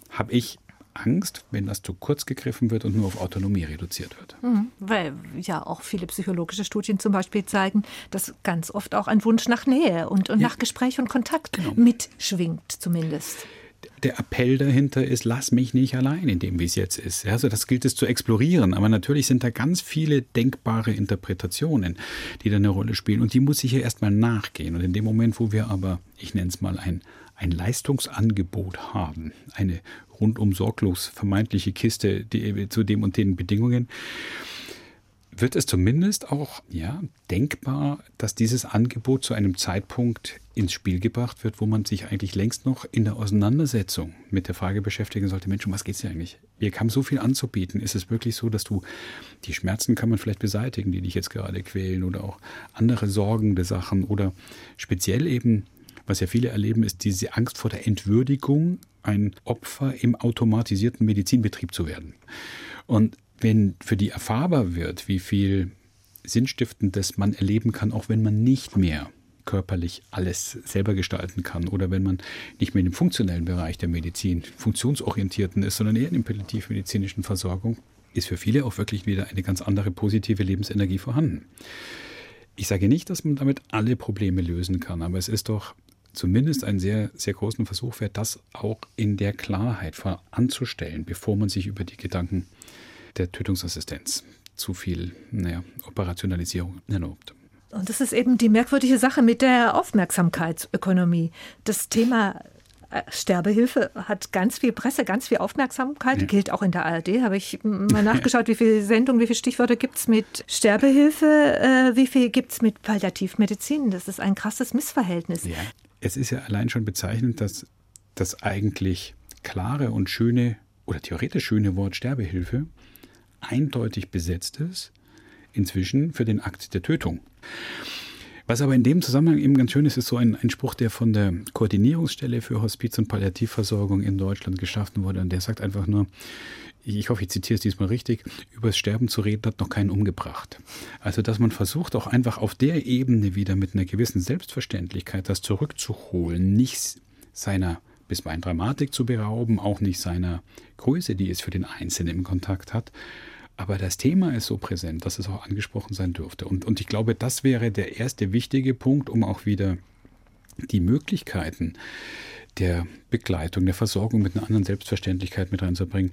habe ich Angst, wenn das zu kurz gegriffen wird und nur auf Autonomie reduziert wird. Mhm, weil ja auch viele psychologische Studien zum Beispiel zeigen, dass ganz oft auch ein Wunsch nach Nähe und, und ja. nach Gespräch und Kontakt genau. mitschwingt zumindest der Appell dahinter ist, lass mich nicht allein in dem, wie es jetzt ist. Also das gilt es zu explorieren. Aber natürlich sind da ganz viele denkbare Interpretationen, die da eine Rolle spielen. Und die muss ich ja erstmal nachgehen. Und in dem Moment, wo wir aber, ich nenne es mal ein, ein Leistungsangebot haben, eine rundum sorglos vermeintliche Kiste die, zu dem und den Bedingungen, wird es zumindest auch ja, denkbar, dass dieses Angebot zu einem Zeitpunkt ins Spiel gebracht wird, wo man sich eigentlich längst noch in der Auseinandersetzung mit der Frage beschäftigen sollte, Mensch, um was geht es dir eigentlich? Wir haben so viel anzubieten. Ist es wirklich so, dass du die Schmerzen kann man vielleicht beseitigen, die dich jetzt gerade quälen oder auch andere sorgende Sachen oder speziell eben was ja viele erleben, ist diese Angst vor der Entwürdigung, ein Opfer im automatisierten Medizinbetrieb zu werden. Und wenn für die erfahrbar wird, wie viel Sinnstiftendes man erleben kann, auch wenn man nicht mehr körperlich alles selber gestalten kann oder wenn man nicht mehr in dem funktionellen Bereich der Medizin, funktionsorientierten ist, sondern eher in der palliativmedizinischen Versorgung, ist für viele auch wirklich wieder eine ganz andere positive Lebensenergie vorhanden. Ich sage nicht, dass man damit alle Probleme lösen kann, aber es ist doch zumindest einen sehr, sehr großen Versuch wert, das auch in der Klarheit anzustellen, bevor man sich über die Gedanken der Tötungsassistenz zu viel naja, Operationalisierung erlaubt. Und das ist eben die merkwürdige Sache mit der Aufmerksamkeitsökonomie. Das Thema äh, Sterbehilfe hat ganz viel Presse, ganz viel Aufmerksamkeit, ja. gilt auch in der ARD. Habe ich mal nachgeschaut, wie viele Sendungen, wie viele Stichworte gibt es mit Sterbehilfe, äh, wie viel gibt es mit Palliativmedizin. Das ist ein krasses Missverhältnis. Ja es ist ja allein schon bezeichnend, dass das eigentlich klare und schöne oder theoretisch schöne Wort Sterbehilfe eindeutig besetzt ist, inzwischen für den Akt der Tötung. Was aber in dem Zusammenhang eben ganz schön ist, ist so ein, ein Spruch, der von der Koordinierungsstelle für Hospiz- und Palliativversorgung in Deutschland geschaffen wurde. Und der sagt einfach nur, ich hoffe, ich zitiere es diesmal richtig, über das Sterben zu reden, hat noch keinen umgebracht. Also, dass man versucht, auch einfach auf der Ebene wieder mit einer gewissen Selbstverständlichkeit das zurückzuholen, nicht seiner bisweilen Dramatik zu berauben, auch nicht seiner Größe, die es für den Einzelnen im Kontakt hat. Aber das Thema ist so präsent, dass es auch angesprochen sein dürfte. Und, und ich glaube, das wäre der erste wichtige Punkt, um auch wieder die Möglichkeiten der Begleitung, der Versorgung mit einer anderen Selbstverständlichkeit mit reinzubringen.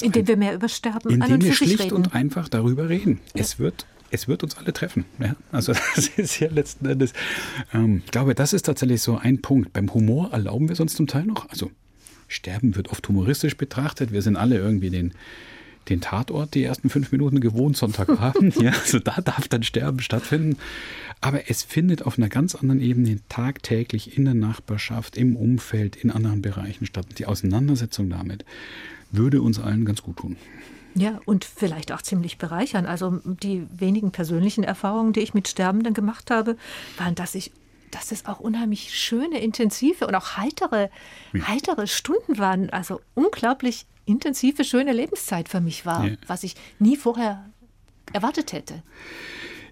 indem ein, wir mehr über Sterben Indem wir schlicht reden. und einfach darüber reden. Ja. Es wird es wird uns alle treffen. Ja? Also das ist ja letzten Endes, ähm, ich glaube, das ist tatsächlich so ein Punkt. Beim Humor erlauben wir es uns zum Teil noch. Also Sterben wird oft humoristisch betrachtet. Wir sind alle irgendwie den, den Tatort die ersten fünf Minuten gewohnt, Sonntagabend. ja, also da darf dann Sterben stattfinden. Aber es findet auf einer ganz anderen Ebene tagtäglich in der Nachbarschaft, im Umfeld, in anderen Bereichen statt. Die Auseinandersetzung damit würde uns allen ganz gut tun. Ja, und vielleicht auch ziemlich bereichern. Also die wenigen persönlichen Erfahrungen, die ich mit Sterbenden gemacht habe, waren, dass ich dass es auch unheimlich schöne, intensive und auch heitere, heitere Stunden waren. Also unglaublich intensive, schöne Lebenszeit für mich war, ja. was ich nie vorher erwartet hätte.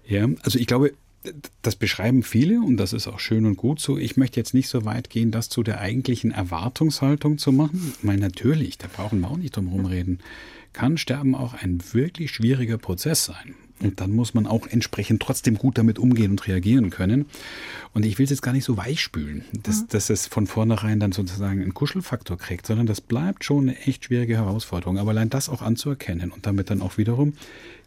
Ja, also ich glaube, das beschreiben viele und das ist auch schön und gut so. Ich möchte jetzt nicht so weit gehen, das zu der eigentlichen Erwartungshaltung zu machen. Weil natürlich, da brauchen wir auch nicht drum herum reden, kann Sterben auch ein wirklich schwieriger Prozess sein. Und dann muss man auch entsprechend trotzdem gut damit umgehen und reagieren können. Und ich will es jetzt gar nicht so weichspülen, dass, mhm. dass es von vornherein dann sozusagen einen Kuschelfaktor kriegt, sondern das bleibt schon eine echt schwierige Herausforderung. Aber allein das auch anzuerkennen und damit dann auch wiederum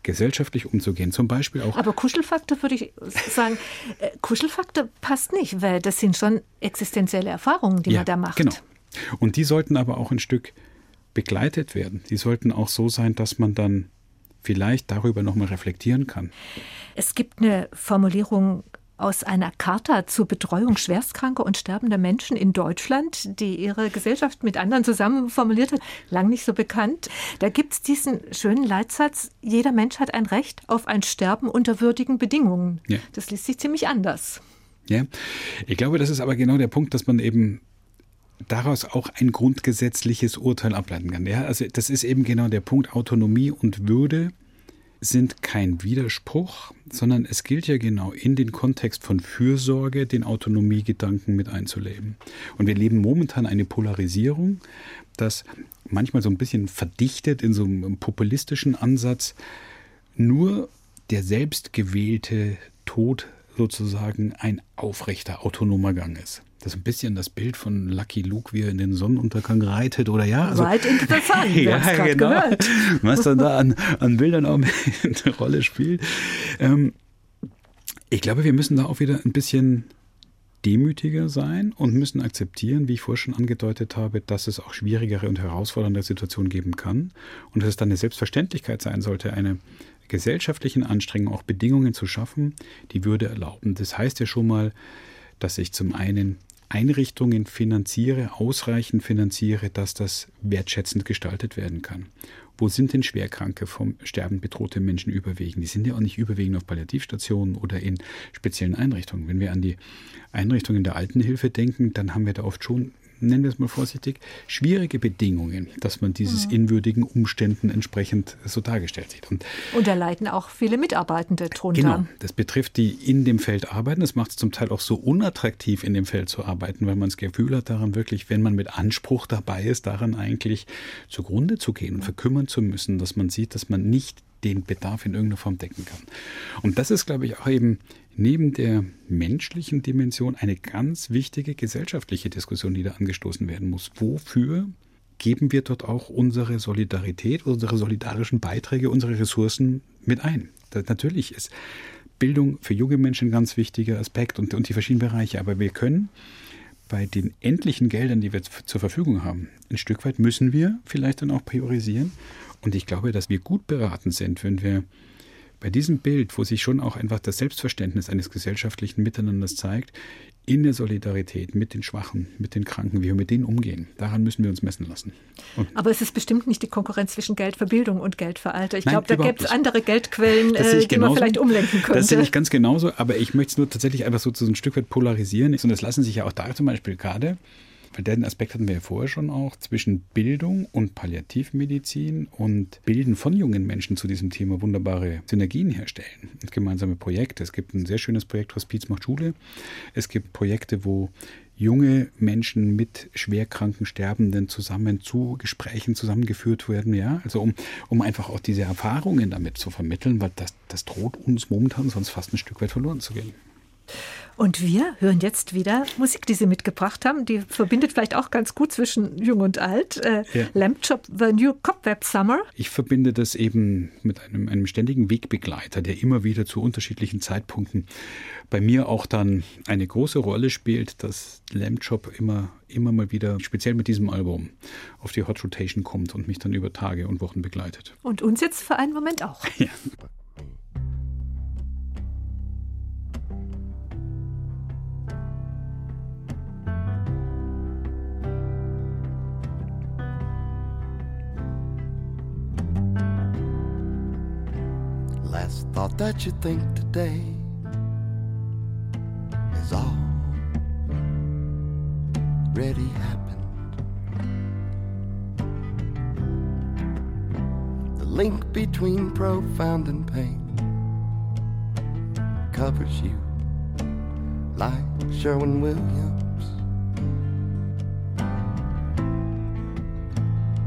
gesellschaftlich umzugehen. Zum Beispiel auch. Aber Kuschelfaktor würde ich sagen, äh, Kuschelfaktor passt nicht, weil das sind schon existenzielle Erfahrungen, die ja, man da macht. Genau. Und die sollten aber auch ein Stück begleitet werden. Die sollten auch so sein, dass man dann vielleicht darüber nochmal reflektieren kann. Es gibt eine Formulierung aus einer Charta zur Betreuung schwerstkranker und sterbender Menschen in Deutschland, die ihre Gesellschaft mit anderen zusammen formuliert hat, lang nicht so bekannt. Da gibt es diesen schönen Leitsatz, jeder Mensch hat ein Recht auf ein Sterben unter würdigen Bedingungen. Ja. Das liest sich ziemlich anders. Ja, ich glaube, das ist aber genau der Punkt, dass man eben daraus auch ein grundgesetzliches Urteil ableiten kann. Ja, also das ist eben genau der Punkt. Autonomie und Würde sind kein Widerspruch, sondern es gilt ja genau in den Kontext von Fürsorge den Autonomiegedanken mit einzuleben. Und wir leben momentan eine Polarisierung, das manchmal so ein bisschen verdichtet in so einem populistischen Ansatz nur der selbstgewählte Tod sozusagen ein aufrechter autonomer Gang ist. Das ist ein bisschen das Bild von Lucky Luke, wie er in den Sonnenuntergang reitet oder ja. Also, Weit interessant. ja, genau. Gehört. Was dann da an, an Bildern auch eine Rolle spielt. Ähm, ich glaube, wir müssen da auch wieder ein bisschen demütiger sein und müssen akzeptieren, wie ich vorher schon angedeutet habe, dass es auch schwierigere und herausfordernde Situationen geben kann und dass es dann eine Selbstverständlichkeit sein sollte, eine gesellschaftlichen Anstrengung auch Bedingungen zu schaffen, die Würde erlauben. Das heißt ja schon mal, dass ich zum einen Einrichtungen finanziere, ausreichend finanziere, dass das wertschätzend gestaltet werden kann. Wo sind denn Schwerkranke vom Sterben bedrohte Menschen überwiegend? Die sind ja auch nicht überwiegend auf Palliativstationen oder in speziellen Einrichtungen. Wenn wir an die Einrichtungen der Altenhilfe denken, dann haben wir da oft schon nennen wir es mal vorsichtig, schwierige Bedingungen, dass man dieses mhm. in würdigen Umständen entsprechend so dargestellt sieht. Und, und da leiden auch viele Mitarbeitende drunter. Genau, das betrifft die in dem Feld arbeiten. Das macht es zum Teil auch so unattraktiv, in dem Feld zu arbeiten, weil man das Gefühl hat, daran wirklich, wenn man mit Anspruch dabei ist, daran eigentlich zugrunde zu gehen und verkümmern zu müssen, dass man sieht, dass man nicht den Bedarf in irgendeiner Form decken kann. Und das ist, glaube ich, auch eben neben der menschlichen Dimension eine ganz wichtige gesellschaftliche Diskussion, die da angestoßen werden muss. Wofür geben wir dort auch unsere Solidarität, unsere solidarischen Beiträge, unsere Ressourcen mit ein? Das, natürlich ist Bildung für junge Menschen ein ganz wichtiger Aspekt und, und die verschiedenen Bereiche, aber wir können bei den endlichen Geldern, die wir zur Verfügung haben, ein Stück weit müssen wir vielleicht dann auch priorisieren. Und ich glaube, dass wir gut beraten sind, wenn wir bei diesem Bild, wo sich schon auch einfach das Selbstverständnis eines gesellschaftlichen Miteinanders zeigt, in der Solidarität mit den Schwachen, mit den Kranken, wie wir mit denen umgehen. Daran müssen wir uns messen lassen. Und Aber es ist bestimmt nicht die Konkurrenz zwischen Geld für Bildung und Geld für Alter. Ich glaube, da gibt es andere Geldquellen, äh, die genauso. man vielleicht umlenken könnte. Das sehe ich ganz genauso, aber ich möchte es nur tatsächlich einfach so, so ein Stück weit polarisieren. Und das lassen sich ja auch da zum Beispiel gerade weil den Aspekt hatten wir ja vorher schon auch, zwischen Bildung und Palliativmedizin und Bilden von jungen Menschen zu diesem Thema wunderbare Synergien herstellen und gemeinsame Projekte. Es gibt ein sehr schönes Projekt, Hospiz macht Schule. Es gibt Projekte, wo junge Menschen mit schwerkranken Sterbenden zusammen zu Gesprächen zusammengeführt werden, ja, also um, um einfach auch diese Erfahrungen damit zu vermitteln, weil das, das droht uns momentan sonst fast ein Stück weit verloren zu gehen. Und wir hören jetzt wieder Musik, die Sie mitgebracht haben. Die verbindet vielleicht auch ganz gut zwischen Jung und Alt. Äh, ja. Lamp Chop, The New Cobweb Summer. Ich verbinde das eben mit einem, einem ständigen Wegbegleiter, der immer wieder zu unterschiedlichen Zeitpunkten bei mir auch dann eine große Rolle spielt, dass Lamp Chop immer, immer mal wieder, speziell mit diesem Album, auf die Hot Rotation kommt und mich dann über Tage und Wochen begleitet. Und uns jetzt für einen Moment auch. Ja. Thought that you'd think today has already happened. The link between profound and pain covers you like Sherwin Williams.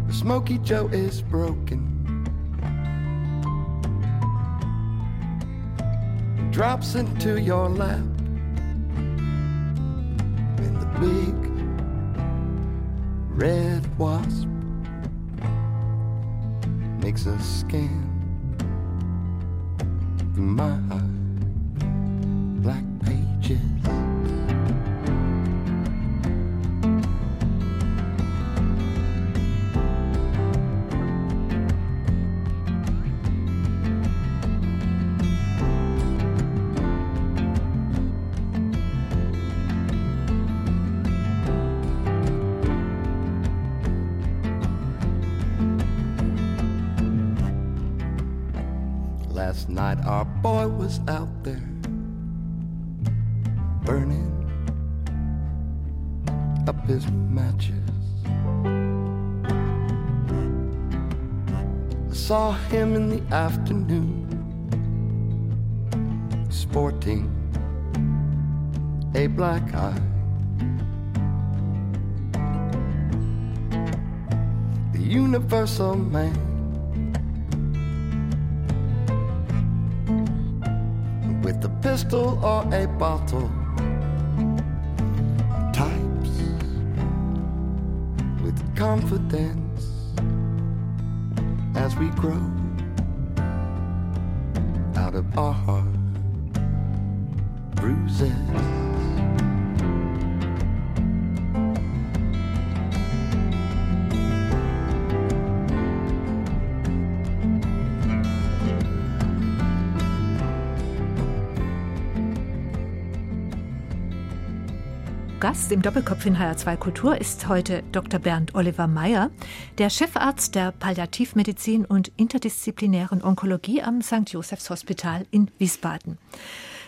The Smoky Joe is broken. Drops into your lap. And the big red wasp makes a scan through my black With a pistol or a bottle, types with confidence as we grow out of our heart bruises. Gast im Doppelkopf in HR2 Kultur ist heute Dr. Bernd Oliver Meyer, der Chefarzt der Palliativmedizin und interdisziplinären Onkologie am St. Josephs Hospital in Wiesbaden.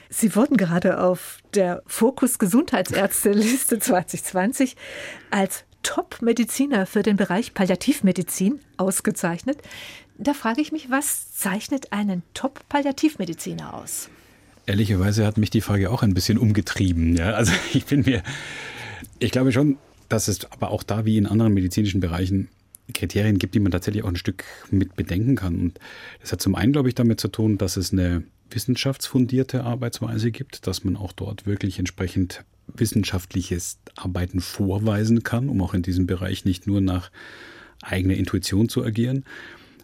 Sie wurden gerade auf der Fokus Gesundheitsärzte-Liste 2020 als Top-Mediziner für den Bereich Palliativmedizin ausgezeichnet. Da frage ich mich, was zeichnet einen Top-Palliativmediziner aus? Ehrlicherweise hat mich die Frage auch ein bisschen umgetrieben. Ja? Also ich bin mir, ich glaube schon, dass es aber auch da wie in anderen medizinischen Bereichen Kriterien gibt, die man tatsächlich auch ein Stück mit bedenken kann. Und das hat zum einen, glaube ich, damit zu tun, dass es eine wissenschaftsfundierte Arbeitsweise gibt, dass man auch dort wirklich entsprechend wissenschaftliches Arbeiten vorweisen kann, um auch in diesem Bereich nicht nur nach eigener Intuition zu agieren.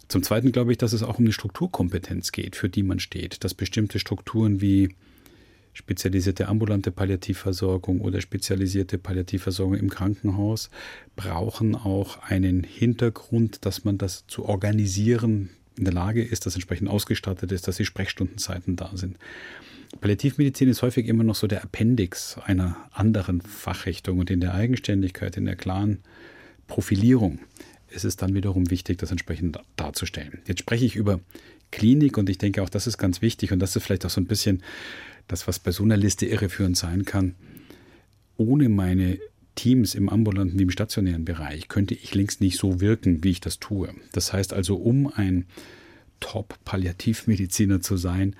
Zum Zweiten glaube ich, dass es auch um eine Strukturkompetenz geht, für die man steht, dass bestimmte Strukturen wie spezialisierte ambulante Palliativversorgung oder spezialisierte Palliativversorgung im Krankenhaus brauchen auch einen Hintergrund, dass man das zu organisieren in der Lage ist, dass entsprechend ausgestattet ist, dass die Sprechstundenzeiten da sind. Palliativmedizin ist häufig immer noch so der Appendix einer anderen Fachrichtung und in der Eigenständigkeit, in der klaren Profilierung ist es dann wiederum wichtig, das entsprechend darzustellen. Jetzt spreche ich über Klinik und ich denke auch, das ist ganz wichtig und das ist vielleicht auch so ein bisschen das, was bei so einer Liste irreführend sein kann. Ohne meine Teams im ambulanten wie im stationären Bereich könnte ich längst nicht so wirken, wie ich das tue. Das heißt also, um ein Top-Palliativmediziner zu sein,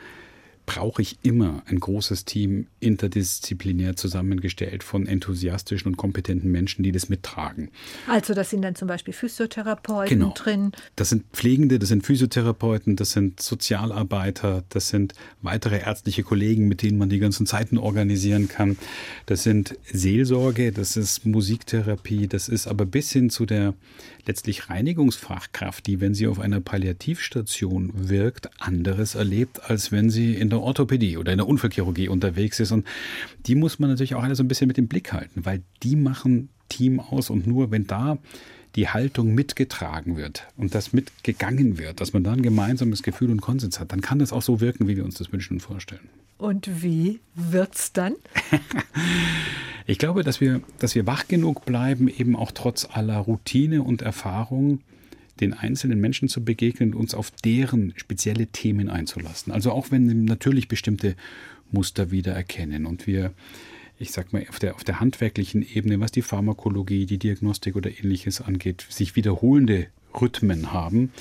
brauche ich immer ein großes Team interdisziplinär zusammengestellt von enthusiastischen und kompetenten Menschen, die das mittragen. Also das sind dann zum Beispiel Physiotherapeuten genau. drin. Das sind Pflegende, das sind Physiotherapeuten, das sind Sozialarbeiter, das sind weitere ärztliche Kollegen, mit denen man die ganzen Zeiten organisieren kann. Das sind Seelsorge, das ist Musiktherapie, das ist aber bis hin zu der letztlich Reinigungsfachkraft, die, wenn sie auf einer Palliativstation wirkt, anderes erlebt, als wenn sie in der Orthopädie oder in der Unfallchirurgie unterwegs ist. Und die muss man natürlich auch alle so ein bisschen mit dem Blick halten, weil die machen Team aus und nur wenn da die Haltung mitgetragen wird und das mitgegangen wird, dass man da ein gemeinsames Gefühl und Konsens hat, dann kann das auch so wirken, wie wir uns das wünschen und vorstellen. Und wie wird's dann? ich glaube, dass wir, dass wir wach genug bleiben, eben auch trotz aller Routine und Erfahrung den einzelnen Menschen zu begegnen und uns auf deren spezielle Themen einzulassen. Also auch wenn natürlich bestimmte Muster wiedererkennen und wir, ich sag mal, auf der, auf der handwerklichen Ebene, was die Pharmakologie, die Diagnostik oder ähnliches angeht, sich wiederholende Rhythmen haben,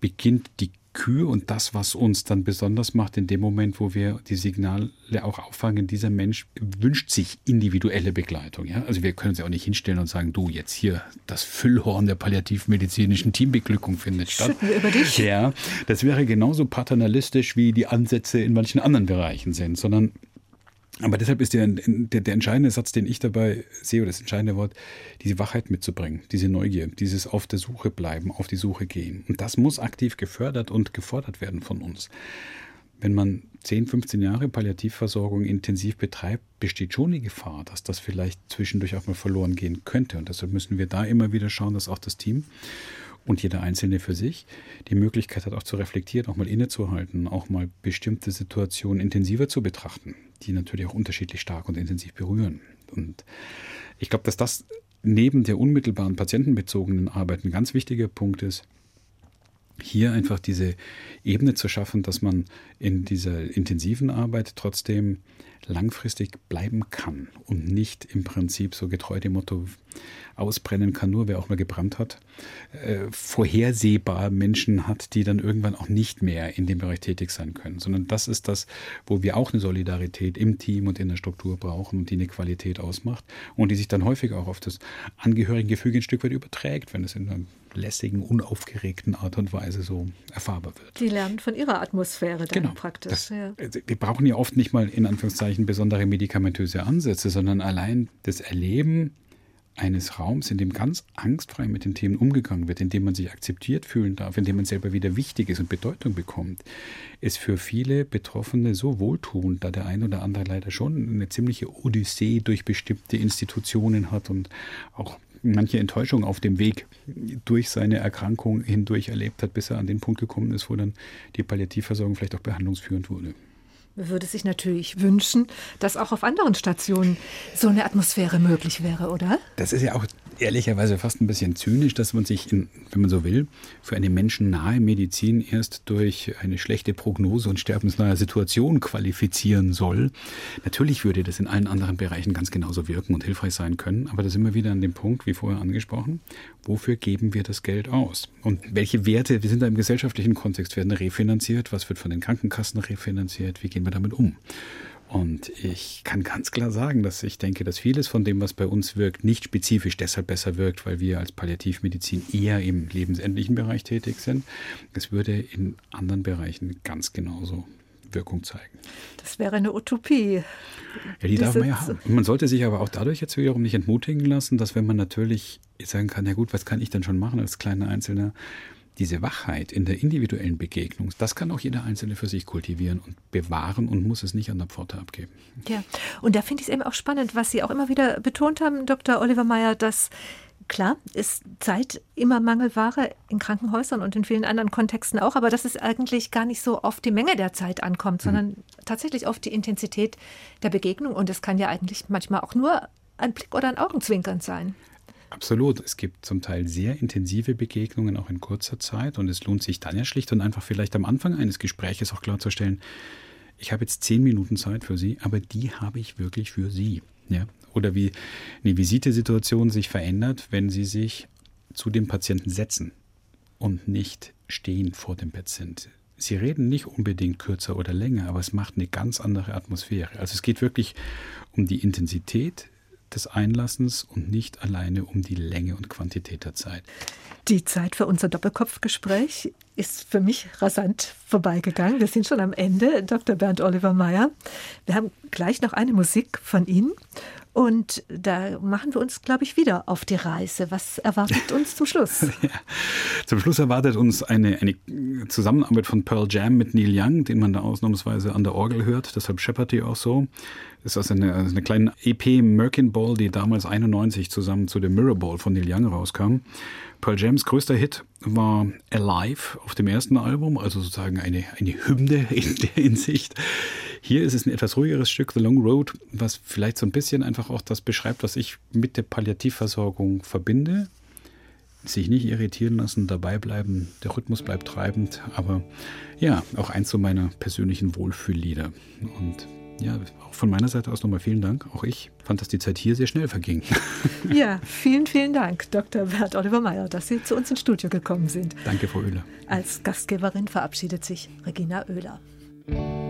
beginnt die Kür und das, was uns dann besonders macht, in dem Moment, wo wir die Signale auch auffangen, dieser Mensch wünscht sich individuelle Begleitung. Ja? Also wir können ja auch nicht hinstellen und sagen, du, jetzt hier das Füllhorn der palliativmedizinischen Teambeglückung findet statt. Schütten wir über dich. Ja, das wäre genauso paternalistisch, wie die Ansätze in manchen anderen Bereichen sind, sondern aber deshalb ist der, der, der, entscheidende Satz, den ich dabei sehe, oder das entscheidende Wort, diese Wachheit mitzubringen, diese Neugier, dieses auf der Suche bleiben, auf die Suche gehen. Und das muss aktiv gefördert und gefordert werden von uns. Wenn man 10, 15 Jahre Palliativversorgung intensiv betreibt, besteht schon die Gefahr, dass das vielleicht zwischendurch auch mal verloren gehen könnte. Und deshalb müssen wir da immer wieder schauen, dass auch das Team und jeder Einzelne für sich die Möglichkeit hat, auch zu reflektieren, auch mal innezuhalten, auch mal bestimmte Situationen intensiver zu betrachten, die natürlich auch unterschiedlich stark und intensiv berühren. Und ich glaube, dass das neben der unmittelbaren patientenbezogenen Arbeit ein ganz wichtiger Punkt ist, hier einfach diese Ebene zu schaffen, dass man in dieser intensiven Arbeit trotzdem langfristig bleiben kann und nicht im Prinzip so getreu dem Motto ausbrennen kann, nur wer auch mal gebrannt hat, äh, vorhersehbar Menschen hat, die dann irgendwann auch nicht mehr in dem Bereich tätig sein können, sondern das ist das, wo wir auch eine Solidarität im Team und in der Struktur brauchen und die eine Qualität ausmacht und die sich dann häufig auch auf das Angehörigengefüge ein Stück weit überträgt, wenn es in einer lässigen, unaufgeregten Art und Weise so erfahrbar wird. Die lernen von ihrer Atmosphäre dann genau, praktisch. Das, ja. Wir brauchen ja oft nicht mal in Anführungszeichen besondere medikamentöse Ansätze, sondern allein das Erleben eines Raums, in dem ganz angstfrei mit den Themen umgegangen wird, in dem man sich akzeptiert fühlen darf, in dem man selber wieder wichtig ist und Bedeutung bekommt, ist für viele Betroffene so wohltuend, da der ein oder andere leider schon eine ziemliche Odyssee durch bestimmte Institutionen hat und auch manche Enttäuschung auf dem Weg durch seine Erkrankung hindurch erlebt hat, bis er an den Punkt gekommen ist, wo dann die Palliativversorgung vielleicht auch behandlungsführend wurde. Man würde sich natürlich wünschen, dass auch auf anderen Stationen so eine Atmosphäre möglich wäre, oder? Das ist ja auch ehrlicherweise fast ein bisschen zynisch, dass man sich, in, wenn man so will, für eine menschennahe Medizin erst durch eine schlechte Prognose und sterbensnahe Situation qualifizieren soll. Natürlich würde das in allen anderen Bereichen ganz genauso wirken und hilfreich sein können, aber da sind wir wieder an dem Punkt, wie vorher angesprochen, wofür geben wir das Geld aus? Und welche Werte, wir sind da im gesellschaftlichen Kontext, werden refinanziert, was wird von den Krankenkassen refinanziert, wie gehen wir damit um? Und ich kann ganz klar sagen, dass ich denke, dass vieles von dem, was bei uns wirkt, nicht spezifisch deshalb besser wirkt, weil wir als Palliativmedizin eher im lebensendlichen Bereich tätig sind. Es würde in anderen Bereichen ganz genauso Wirkung zeigen. Das wäre eine Utopie. Ja, die darf man ja haben. Man sollte sich aber auch dadurch jetzt wiederum nicht entmutigen lassen, dass wenn man natürlich sagen kann, na gut, was kann ich denn schon machen als kleiner Einzelner, diese Wachheit in der individuellen Begegnung, das kann auch jeder Einzelne für sich kultivieren und bewahren und muss es nicht an der Pforte abgeben. Ja, und da finde ich es eben auch spannend, was Sie auch immer wieder betont haben, Dr. Oliver Meyer, dass Klar, ist Zeit immer Mangelware in Krankenhäusern und in vielen anderen Kontexten auch, aber dass es eigentlich gar nicht so auf die Menge der Zeit ankommt, sondern mhm. tatsächlich auf die Intensität der Begegnung. Und es kann ja eigentlich manchmal auch nur ein Blick oder ein Augenzwinkern sein. Absolut. Es gibt zum Teil sehr intensive Begegnungen auch in kurzer Zeit und es lohnt sich dann ja schlicht und einfach vielleicht am Anfang eines Gespräches auch klarzustellen, ich habe jetzt zehn Minuten Zeit für Sie, aber die habe ich wirklich für Sie. Ja? Oder wie eine Visitesituation sich verändert, wenn Sie sich zu dem Patienten setzen und nicht stehen vor dem Patient. Sie reden nicht unbedingt kürzer oder länger, aber es macht eine ganz andere Atmosphäre. Also es geht wirklich um die Intensität des Einlassens und nicht alleine um die Länge und Quantität der Zeit. Die Zeit für unser Doppelkopfgespräch ist für mich rasant vorbeigegangen. Wir sind schon am Ende, Dr. Bernd Oliver Meyer. Wir haben gleich noch eine Musik von Ihnen und da machen wir uns, glaube ich, wieder auf die Reise. Was erwartet uns zum Schluss? ja. Zum Schluss erwartet uns eine, eine Zusammenarbeit von Pearl Jam mit Neil Young, den man da ausnahmsweise an der Orgel hört. Deshalb scheppert die auch so. Das ist also eine, also eine kleine EP Merkin Ball, die damals 91 zusammen zu dem Mirror Ball von Neil Young rauskam. Pearl Jams größter Hit war Alive auf dem ersten Album, also sozusagen eine, eine Hymne in der Hinsicht. Hier ist es ein etwas ruhigeres Stück, The Long Road, was vielleicht so ein bisschen einfach auch das beschreibt, was ich mit der Palliativversorgung verbinde. Sich nicht irritieren lassen, dabei bleiben, der Rhythmus bleibt treibend, aber ja, auch eins so meiner persönlichen Wohlfühllieder. Und ja, auch von meiner Seite aus nochmal vielen Dank. Auch ich fand, dass die Zeit hier sehr schnell verging. Ja, vielen, vielen Dank, Dr. Bert Oliver Meyer, dass Sie zu uns ins Studio gekommen sind. Danke, Frau Oehler. Als Gastgeberin verabschiedet sich Regina Oehler.